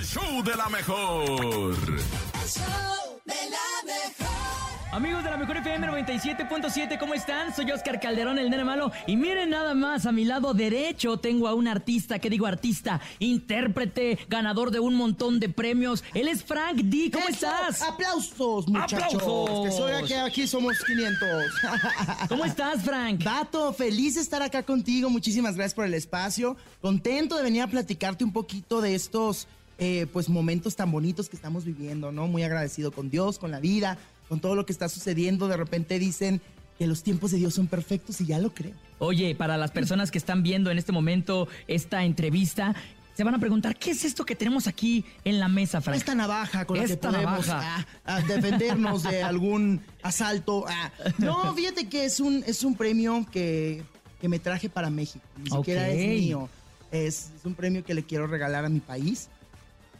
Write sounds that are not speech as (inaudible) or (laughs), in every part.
el show de la mejor. El show de la mejor. Amigos de la Mejor FM 97.7, ¿cómo están? Soy Oscar Calderón, el nene malo. Y miren nada más, a mi lado derecho tengo a un artista, ¿qué digo artista? Intérprete, ganador de un montón de premios. Él es Frank D. ¿Cómo Eso, estás? Aplausos, muchachos. ¡Aplausos! Que soy aquí, aquí somos 500. (laughs) ¿Cómo estás, Frank? Vato, feliz de estar acá contigo. Muchísimas gracias por el espacio. Contento de venir a platicarte un poquito de estos eh, pues momentos tan bonitos que estamos viviendo, ¿no? Muy agradecido con Dios, con la vida, con todo lo que está sucediendo. De repente dicen que los tiempos de Dios son perfectos y ya lo creo. Oye, para las personas que están viendo en este momento esta entrevista, se van a preguntar, ¿qué es esto que tenemos aquí en la mesa, Frank? Esta navaja con la que podemos navaja. ah, ah, defendernos de algún asalto. ah. No, (laughs) fíjate que es un, es un premio que, que me traje para México. Ni siquiera Ok. es mío. Es, es un premio que le quiero regalar a mi país.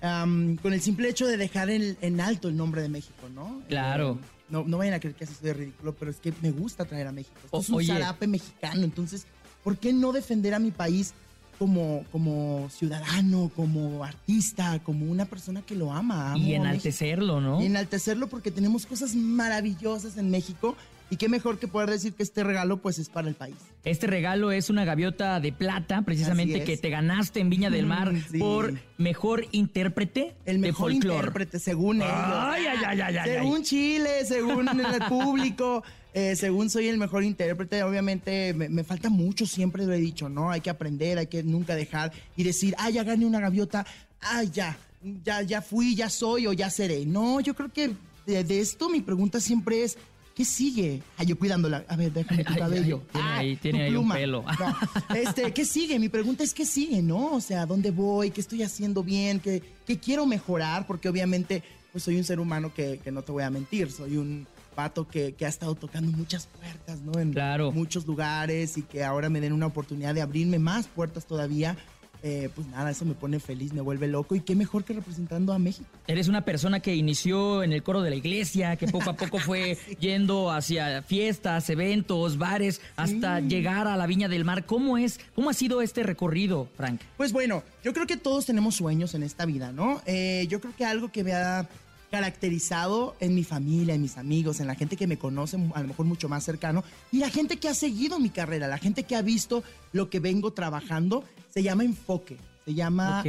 Am, con el simple hecho de dejar en, en alto el nombre de México, ¿no? Claro. Eh, no, no vayan a creer que así soy de ridículo, pero es que me gusta traer a México. Esto O- es un oye. zarape mexicano, entonces, ¿por qué no defender a mi país como, como ciudadano, como artista, como una persona que lo ama? Amo Y enaltecerlo, ¿no? Y enaltecerlo porque tenemos cosas maravillosas en México y qué mejor que poder decir que este regalo pues es para el país. Este regalo es una gaviota de plata, precisamente es. que te ganaste en Viña del Mar Mm, sí. por mejor intérprete El mejor de intérprete, según ellos. Ay, ay, ay, ay, ay, según. Chile, según (laughs) el público, eh, según soy el mejor intérprete, obviamente me, me falta mucho, siempre lo he dicho, ¿no? Hay que aprender, hay que nunca dejar y decir, ah, ya gané una gaviota, ah, ya, ya, ya fui, ya soy o ya seré. No, yo creo que de, de esto mi pregunta siempre es, ¿qué sigue? Ah, yo cuidándola. A ver, déjame tu Ay, cabello. ay, tiene Ah, ahí- tu tiene ahí un pluma. pelo. No, (laughs) este, ¿qué sigue? Mi pregunta es ¿qué sigue, no? O sea, ¿dónde voy? ¿Qué estoy haciendo bien? ¿Qué, qué quiero mejorar? Porque obviamente, pues soy un ser humano que, que no te voy a mentir, soy un pato que, que ha estado tocando muchas puertas, ¿no? En Claro. muchos lugares y que ahora me den una oportunidad de abrirme más puertas todavía. Eh, pues nada, eso me pone feliz, me vuelve loco y qué mejor que representando a México. Eres una persona que inició en el coro de la iglesia, que poco a poco fue (laughs) yendo hacia fiestas, eventos, bares, hasta llegar a la Viña del Mar. ¿Cómo es? ¿Cómo ha sido este recorrido, Frank? Pues bueno, yo creo que todos tenemos sueños en esta vida, ¿no? Eh, yo creo que algo que me ha caracterizado en mi familia, en mis amigos, en la gente que me conoce, a lo mejor mucho más cercano, y la gente que ha seguido mi carrera, la gente que ha visto lo que vengo trabajando, se llama enfoque, se llama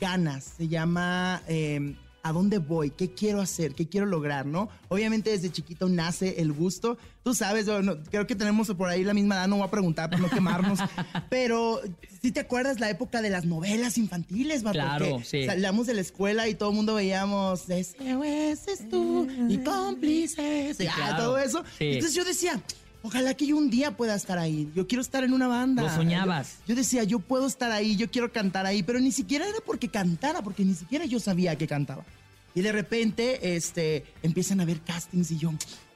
ganas, se llama eh, a dónde voy, qué quiero hacer, qué quiero lograr, ¿no? Obviamente desde chiquito nace el gusto. Tú sabes, no- creo que tenemos por ahí la misma edad, no voy a preguntar para no quemarnos, (laughs) pero si te acuerdas la época de las novelas infantiles, vato? Claro, Que sí. Salíamos de la escuela y todo el mundo veíamos ese es tú y cómplices, y, ah, claro. todo eso. Sí. Entonces yo decía, ojalá que yo un día pueda estar ahí. Yo quiero estar en una banda. Lo soñabas. Yo, yo decía, yo puedo estar ahí, yo quiero cantar ahí, pero ni siquiera era porque cantara, porque ni siquiera yo sabía que cantaba. Y de repente, este, empiezan a ver castings y yo,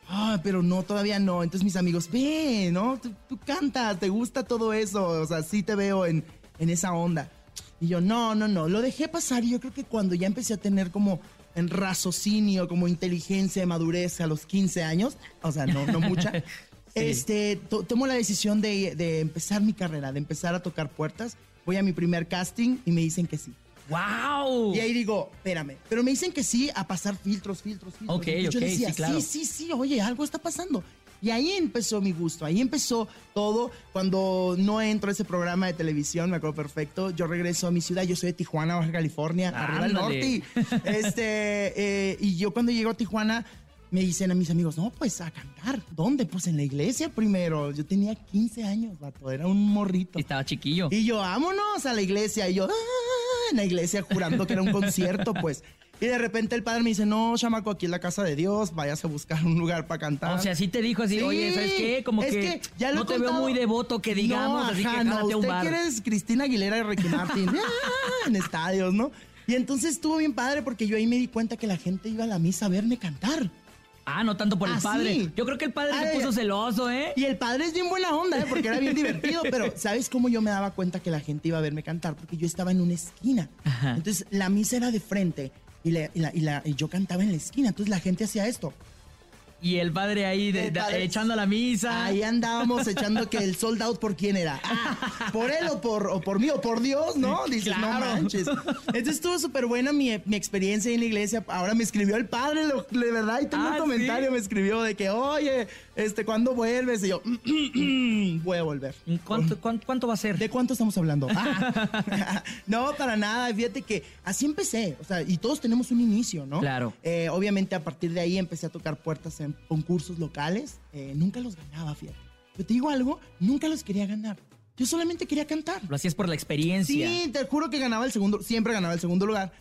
ah, pero no, todavía no. Entonces mis amigos, ve, ¿no? Tú, tú cantas, te gusta todo eso, o sea, sí te veo en, en esa onda. Y yo, no, no, no, lo dejé pasar y yo creo que cuando ya empecé a tener como en raciocinio, como inteligencia, madurez a los 15 años, o sea, no, no mucha, (laughs) este, to- tomo la decisión de, de empezar mi carrera, de empezar a tocar puertas. Voy a mi primer casting y me dicen que sí. ¡Wow! Y ahí digo, espérame, pero me dicen que sí a pasar filtros, filtros, filtros. Ok, yo ok, decía, sí, claro. sí, sí, sí, oye, algo está pasando. Y ahí empezó mi gusto, ahí empezó todo. Cuando no entro a ese programa de televisión, me acuerdo perfecto, yo regreso a mi ciudad, yo soy de Tijuana, Baja California, arriba del norte. Este, eh, y yo cuando llego a Tijuana, me dicen a mis amigos, no, pues a cantar. ¿Dónde? Pues en la iglesia primero. Yo tenía 15 años, vato, era un morrito. Estaba chiquillo. Y yo, vámonos a la iglesia. Y yo, "Ah", en la iglesia jurando que era un concierto, pues. Y de repente el padre me dice, no, chamaco, aquí es la casa de Dios, vayas a buscar un lugar para cantar. O sea, sí te dijo así, Sí, oye, ¿sabes qué? Como es que, ya lo no te veo muy devoto, que digamos, no, así que no, a un usted bar. que eres Cristina Aguilera y Ricky Martin (laughs) ah, en estadios, ¿no? Y entonces estuvo bien padre porque yo ahí me di cuenta que la gente iba a la misa a verme cantar. Ah, no tanto por el Ah, padre. sí. Yo creo que el padre se Ay, puso celoso, ¿eh? Y el padre es bien buena onda, ¿eh? porque era bien (laughs) divertido, pero ¿sabes cómo yo me daba cuenta que la gente iba a verme cantar? Porque yo estaba en una esquina. Ajá. Entonces la misa era de frente y, la- y la- y la- y yo cantaba en la esquina. Entonces la gente hacía esto. Y el padre ahí de- padre- echando la misa. Ahí andábamos echando que el sold out por quién era. Ah, por él o por, o por mí o por Dios, ¿no? Dices, Claro. no manches. Entonces estuvo súper buena mi, mi experiencia en la iglesia. Ahora me escribió el padre, lo- de verdad, y tengo Ah, un comentario, ¿sí? me escribió de que, oye, este, ¿cuándo vuelves? Y yo, (clears throat) voy a volver. ¿Cuánto, cuánto, cuánto va a ser? ¿De cuánto estamos hablando? (laughs) Ah. (laughs) no, para nada. Fíjate que así empecé. O sea, y todos tenemos un inicio, ¿no? Claro. Eh, obviamente, a partir de ahí empecé a tocar puertas en concursos locales. Eh, nunca los ganaba, fíjate. Pero te digo algo, nunca los quería ganar. Yo solamente quería cantar. Lo hacías por la experiencia. Sí, te juro que ganaba el segundo, siempre ganaba el segundo lugar.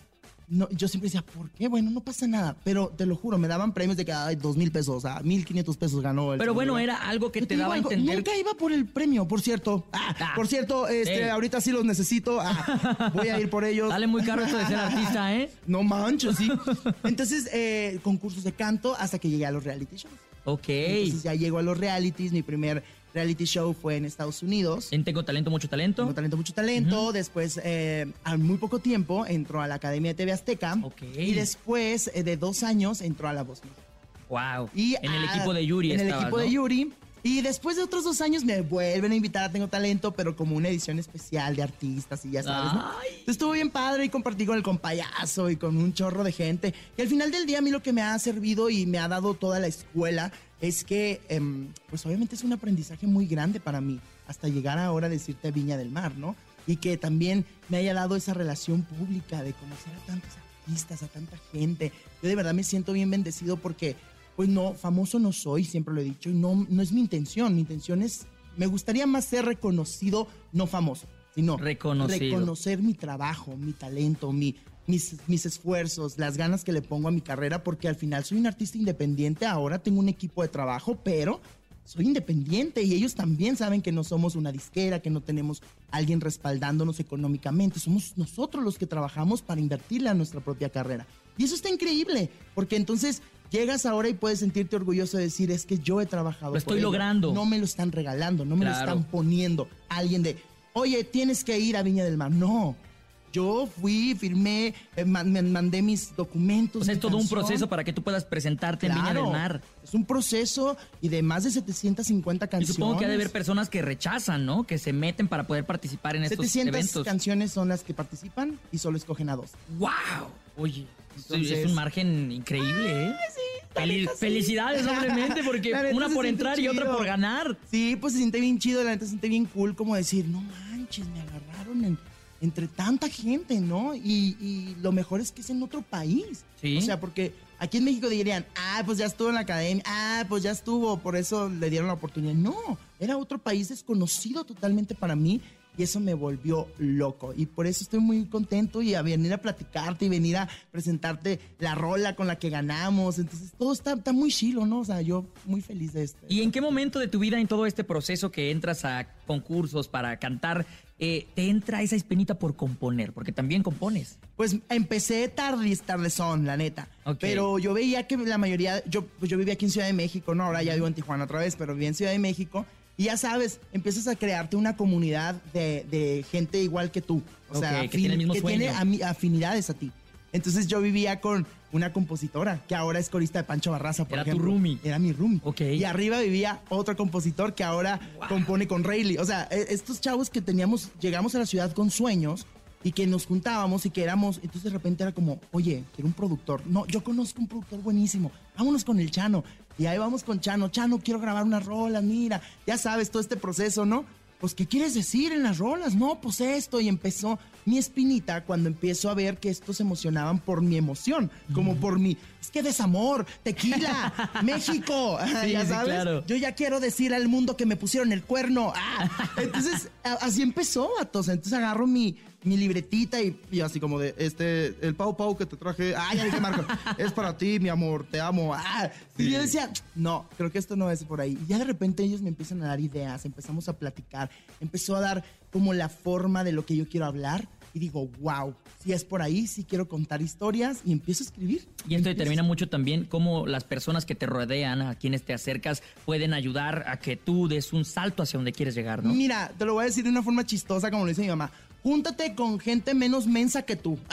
No, yo siempre decía, ¿por qué? Bueno, no pasa nada. Pero te lo juro, me daban premios de que, ay, dos mil pesos, o sea, mil quinientos pesos ganó el Pero bueno, era algo que te daba a entender. Nunca iba por el premio, por cierto. Ah, Ah. por cierto, este, Ey. ahorita sí los necesito. Ah, (laughs) voy a ir por ellos. Sale muy caro esto de ser (laughs) artista, ¿eh? No manches, sí. Entonces, eh, concursos de canto hasta que llegué a los reality shows. Ok. Entonces ya llego a los realities. Mi primer reality show fue en Estados Unidos. En Tengo Talento, Mucho Talento. Tengo talento, mucho talento. Después, eh, a muy poco tiempo, entró a la Academia de TV Azteca. Ok. Y después eh, de dos años, entró a La Voz. Wow. Y en el equipo de Yuri En el equipo de. Yuri. Y después de otros dos años me vuelven a invitar a Tengo Talento, pero como una edición especial de artistas y ya sabes. ¿no? Estuvo bien padre y compartí con el compayazo y con un chorro de gente. Y al final del día a mí lo que me ha servido y me ha dado toda la escuela es que, em, pues obviamente es un aprendizaje muy grande para mí, hasta llegar ahora a decirte Viña del Mar, ¿no? Y que también me haya dado esa relación pública de conocer a tantos artistas, a tanta gente. Yo de verdad me siento bien bendecido porque, pues no, famoso no soy, siempre lo he dicho, y no, no es mi intención. Mi intención es, me gustaría más ser reconocido, no famoso, sino Reconocido. reconocer mi trabajo, mi talento, mi, mis, mis esfuerzos, las ganas que le pongo a mi carrera, porque al final soy un artista independiente, ahora tengo un equipo de trabajo, pero soy independiente y ellos también saben que no somos una disquera, que no tenemos alguien respaldándonos económicamente, somos nosotros los que trabajamos para invertirle a nuestra propia carrera. Y eso está increíble, porque entonces llegas ahora y puedes sentirte orgulloso de decir, es que yo he trabajado. Lo por estoy ello. logrando. No me lo están regalando, no me lo están poniendo alguien de, oye, tienes que ir a Viña del Mar. No. Yo fui, firmé, eh, man- me mandé mis documentos. O sea, mi es todo un proceso para que tú puedas presentarte en Viña del Mar. Es un proceso y de más de 750 Y canciones. supongo que ha de haber personas que rechazan, ¿no? Que se meten para poder participar en estos 700 eventos. canciones son las que participan y solo escogen a dos. ¡Wow! Oye, Entonces- es un margen increíble, ¿eh? Fel- Felicidades, doblemente, (laughs) porque una por entrar y otra por ganar. Sí, pues se siente bien chido, la neta se siente bien cool como decir, no manches, me agarraron en- entre tanta gente, ¿no? Y, y lo mejor es que es en otro país. Sí. O sea, porque aquí en México dirían, ah, pues ya estuvo en la academia, ah, pues ya estuvo, por eso le dieron la oportunidad. No, era otro país desconocido totalmente para mí y eso me volvió loco. Y por eso estoy muy contento y a venir a platicarte y venir a presentarte la rola con la que ganamos. Entonces todo está, está muy chilo, ¿no? O sea, yo muy feliz de esto. ¿Y en qué momento de tu vida, en todo este proceso que entras a concursos para cantar, eh, te entra esa espinita por componer? Porque también compones. Pues empecé tarde, tardezón, la neta. Ok. Pero yo veía que la mayoría, yo, pues yo vivía aquí en Ciudad de México, ¿no? Ahora ya vivo en Tijuana otra vez, pero vivía en Ciudad de México. Y ya sabes, empiezas a crearte una comunidad de, de gente igual que tú. O sea, Ok, que tiene el mismo que tiene afinidades a ti. Entonces yo vivía con una compositora que ahora es corista de Pancho Barraza, por Era tu ejemplo. roomie. Era mi roomie. Ok. Y arriba vivía otro compositor que ahora compone con Rayleigh. O sea, e- estos chavos que teníamos, llegamos a la ciudad con sueños y que nos juntábamos y que éramos, entonces de repente era como, oye, quiero un productor. No, yo conozco un productor buenísimo. Vámonos con el Chano. Y ahí vamos con Chano. Chano, quiero grabar unas rolas, mira. Ya sabes, todo este proceso, ¿no? Pues, ¿qué quieres decir en las rolas? No, pues esto. Y empezó mi espinita cuando empiezo a ver que estos se emocionaban por mi emoción, como por mi, es que desamor, tequila, (laughs) México. (laughs) Sí, ya sí, sabes. claro. Yo ya quiero decir al mundo que me pusieron el cuerno. Ah, entonces, así empezó. Entonces agarro mi, mi libretita y, y así como de, este, el Pau Pau que te traje. Ah, ya dije, Marco, es para ti, mi amor, te amo. Ah, y yo decía, no, creo que esto no es por ahí. Y ya de repente ellos me empiezan a dar ideas, empezamos a platicar, empezó a dar como la forma de lo que yo quiero hablar. Y digo, wow, si es por ahí, sí quiero contar historias y empiezo a escribir. Y esto determina mucho también cómo las personas que te rodean, a quienes te acercas, pueden ayudar a que tú des un salto hacia donde quieres llegar, ¿no? Mira, te lo voy a decir de una forma chistosa, como lo dice mi mamá. Júntate con gente menos mensa que tú. (laughs)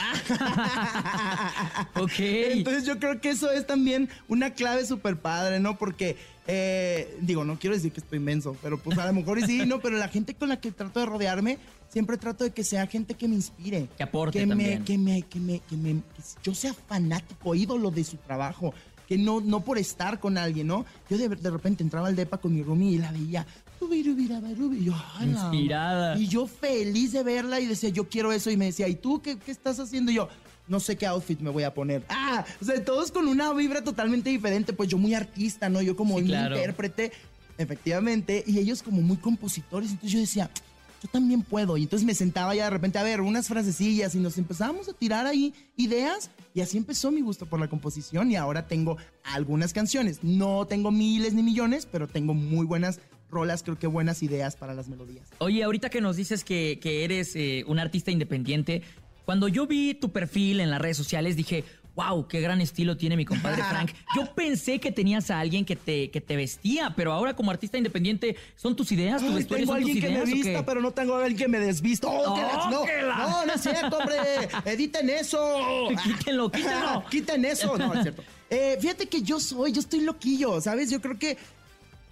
Ok. Entonces yo creo que eso es también una clave súper padre, ¿no? Porque, eh, digo, no quiero decir que estoy menso, pero pues a lo mejor sí, ¿no? Pero la gente con la que trato de rodearme, siempre trato de que sea gente que me inspire. Que aporte que también. Me, que me, que me, que me, que yo sea fanático, ídolo de su trabajo. Que no, no por estar con alguien, ¿no? Yo de, de repente entraba al depa con mi roomie y la veía. Y yo. Inspirada. Y yo feliz de verla y decía, yo quiero eso. Y me decía, ¿y tú qué, qué estás haciendo? Y yo, no sé qué outfit me voy a poner. Ah, o sea, todos con una vibra totalmente diferente. Pues yo muy artista, ¿no? Yo como Sí, muy claro. intérprete, efectivamente. Y ellos como muy compositores. Entonces yo decía, yo también puedo. Y entonces me sentaba ya de repente a ver unas frasecillas y nos empezábamos a tirar ahí ideas. Y así empezó mi gusto por la composición. Y ahora tengo algunas canciones. No tengo miles ni millones, pero tengo muy buenas rolas, creo que buenas ideas para las melodías. Oye, ahorita que nos dices que, que eres eh, un artista independiente, cuando yo vi tu perfil en las redes sociales dije, wow, qué gran estilo tiene mi compadre Frank. (laughs) Yo pensé que tenías a alguien que te, que te vestía, pero ahora como artista independiente, ¿son tus ideas, tu Ay, vestuario, tengo son tus alguien que me vista, pero no tengo a alguien que me desvista. ¡Oh, la- no, la- no, no es cierto, hombre. (laughs) Editen eso. (laughs) Quítenlo, quítenlo. Quiten eso. No, es cierto. Eh, fíjate que yo soy, yo estoy loquillo, ¿sabes? Yo creo que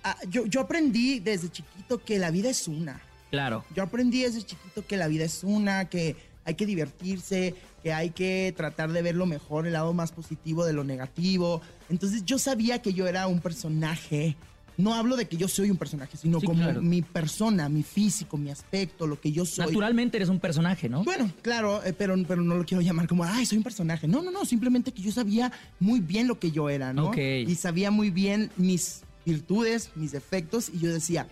ah, yo, yo aprendí desde chiquito que la vida es una. Claro. Yo aprendí desde chiquito que la vida es una, que hay que divertirse, que hay que tratar de ver lo mejor, el lado más positivo de lo negativo. Entonces yo sabía que yo era un personaje. No hablo de que yo soy un personaje, sino Sí, como claro. mi persona, mi físico, mi aspecto, lo que yo soy. Naturalmente eres un personaje, ¿no? Bueno, claro, eh, pero, pero no lo quiero llamar como, ay, soy un personaje. No, no, no, simplemente que yo sabía muy bien lo que yo era, ¿no? Ok. Y sabía muy bien mis virtudes, mis defectos, y yo decía,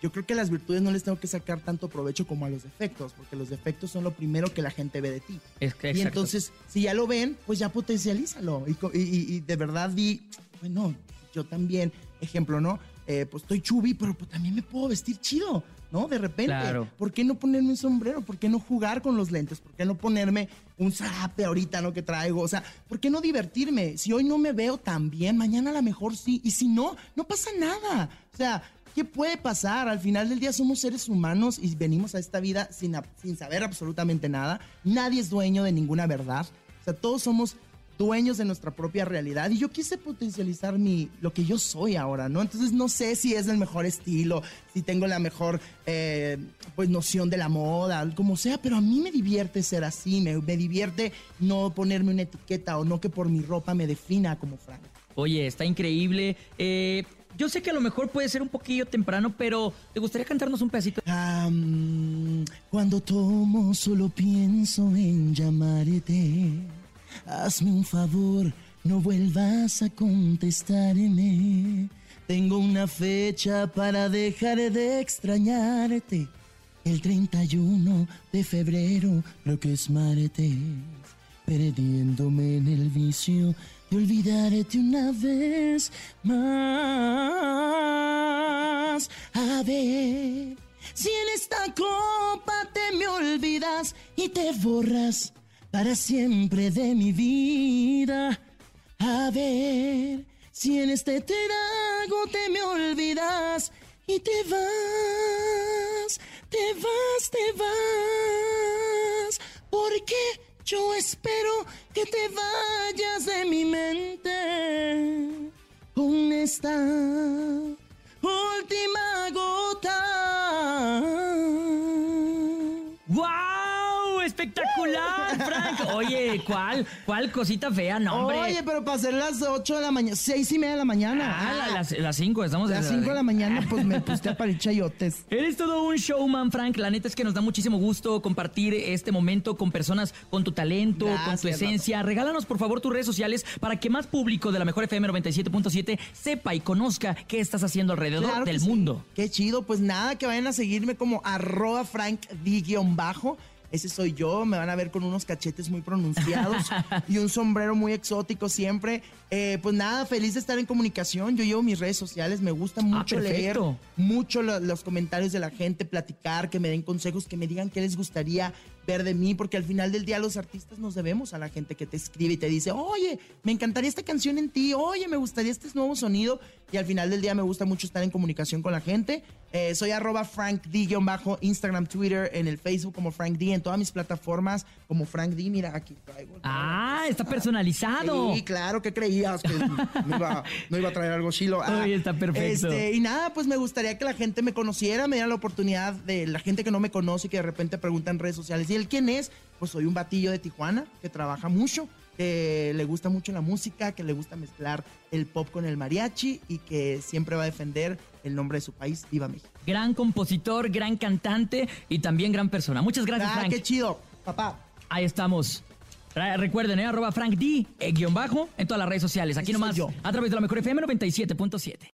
yo creo que a las virtudes no les tengo que sacar tanto provecho como a los defectos, porque los defectos son lo primero que la gente ve de ti. Es que, Y exacto. entonces, si ya lo ven, pues ya potencialízalo. Y de verdad di, bueno, yo también, ejemplo, ¿no? Eh, pues estoy chubi, pero pues también me puedo vestir chido, ¿no? De repente. Claro. ¿Por qué no ponerme un sombrero? ¿Por qué no jugar con los lentes? ¿Por qué no ponerme un zarape ahorita, ¿no? Que traigo. O sea, ¿por qué no divertirme? Si hoy no me veo tan bien, mañana a lo mejor sí. Y si no, no pasa nada. O sea, ¿qué puede pasar? Al final del día somos seres humanos y venimos a esta vida sin, sin saber absolutamente nada. Nadie es dueño de ninguna verdad. O sea, todos somos dueños de nuestra propia realidad y yo quise potencializar mi lo que yo soy ahora, ¿no? Entonces no sé si es el mejor estilo, si tengo la mejor eh, pues noción de la moda, como sea, pero a mí me divierte ser así, me, me divierte no ponerme una etiqueta o no que por mi ropa me defina como Frank. Oye, está increíble. Eh, yo sé que a lo mejor puede ser un poquillo temprano, pero ¿te gustaría cantarnos un pedacito? Am, cuando tomo solo pienso en llamarte. Hazme un favor, no vuelvas a contestarme. Tengo una fecha para dejar de extrañarte. El 31 de febrero, creo que es martes. Perdiéndome en el vicio de olvidarte una vez más. A ver, si en esta copa te me olvidas y te borras para siempre de mi vida. A ver, si en este trago te me olvidas y te vas, te vas, te vas. Porque yo espero que te vayas de mi mente. Con esta Oye, ¿cuál? ¿Cuál cosita fea? No, hombre. Oye, pero para ser las 8 de la mañana, 6 y media de la mañana. Ah, la- las, las cinco, estamos las 5 de la mañana, (laughs) pues me puse a parir chayotes. Eres todo un showman, Frank. La neta es que nos da muchísimo gusto compartir este momento con personas con tu talento, con tu esencia. Regálanos, por favor, tus redes sociales para que más público de la mejor FM 97.7 sepa y conozca qué estás haciendo alrededor Claro del sí. mundo. Qué chido, pues nada, que vayan a seguirme como arroba frank bajo. Ese soy yo, me van a ver con unos cachetes muy pronunciados (laughs) y un sombrero muy exótico siempre. Eh, pues nada, feliz de estar en comunicación. Yo llevo mis redes sociales, me gusta mucho leer mucho lo- los comentarios de la gente, platicar, que me den consejos, que me digan qué les gustaría ver de mí, porque al final del día los artistas nos debemos a la gente que te escribe y te dice, oye, me encantaría esta canción en ti, oye, me gustaría este nuevo sonido. Y al final del día me gusta mucho estar en comunicación con la gente. Eh, soy arroba Frank D-bajo, Instagram, Twitter, en el Facebook como Frank D, en todas mis plataformas como Frank D. Mira, aquí traigo. Ah, está personalizado. Sí, claro, ¿qué creías? Que no iba, no iba a traer algo chilo. (laughs) Ah, Uy, está perfecto. Este, y nada, pues me gustaría que la gente me conociera, me diera la oportunidad de la gente que no me conoce y que de repente pregunta en redes sociales, ¿y él quién es? Pues soy un batillo de Tijuana que trabaja mucho, que le gusta mucho la música, que le gusta mezclar el pop con el mariachi y que siempre va a defender el nombre de su país, Viva México. Gran compositor, gran cantante y también gran persona. Muchas gracias, Ah, Frank. qué chido, papá. Ahí estamos. Re- Recuerden, ¿eh? arroba Frank D, eh, guion bajo, en todas las redes sociales. Aquí nomás, yo. a través de la mejor FM 97.7.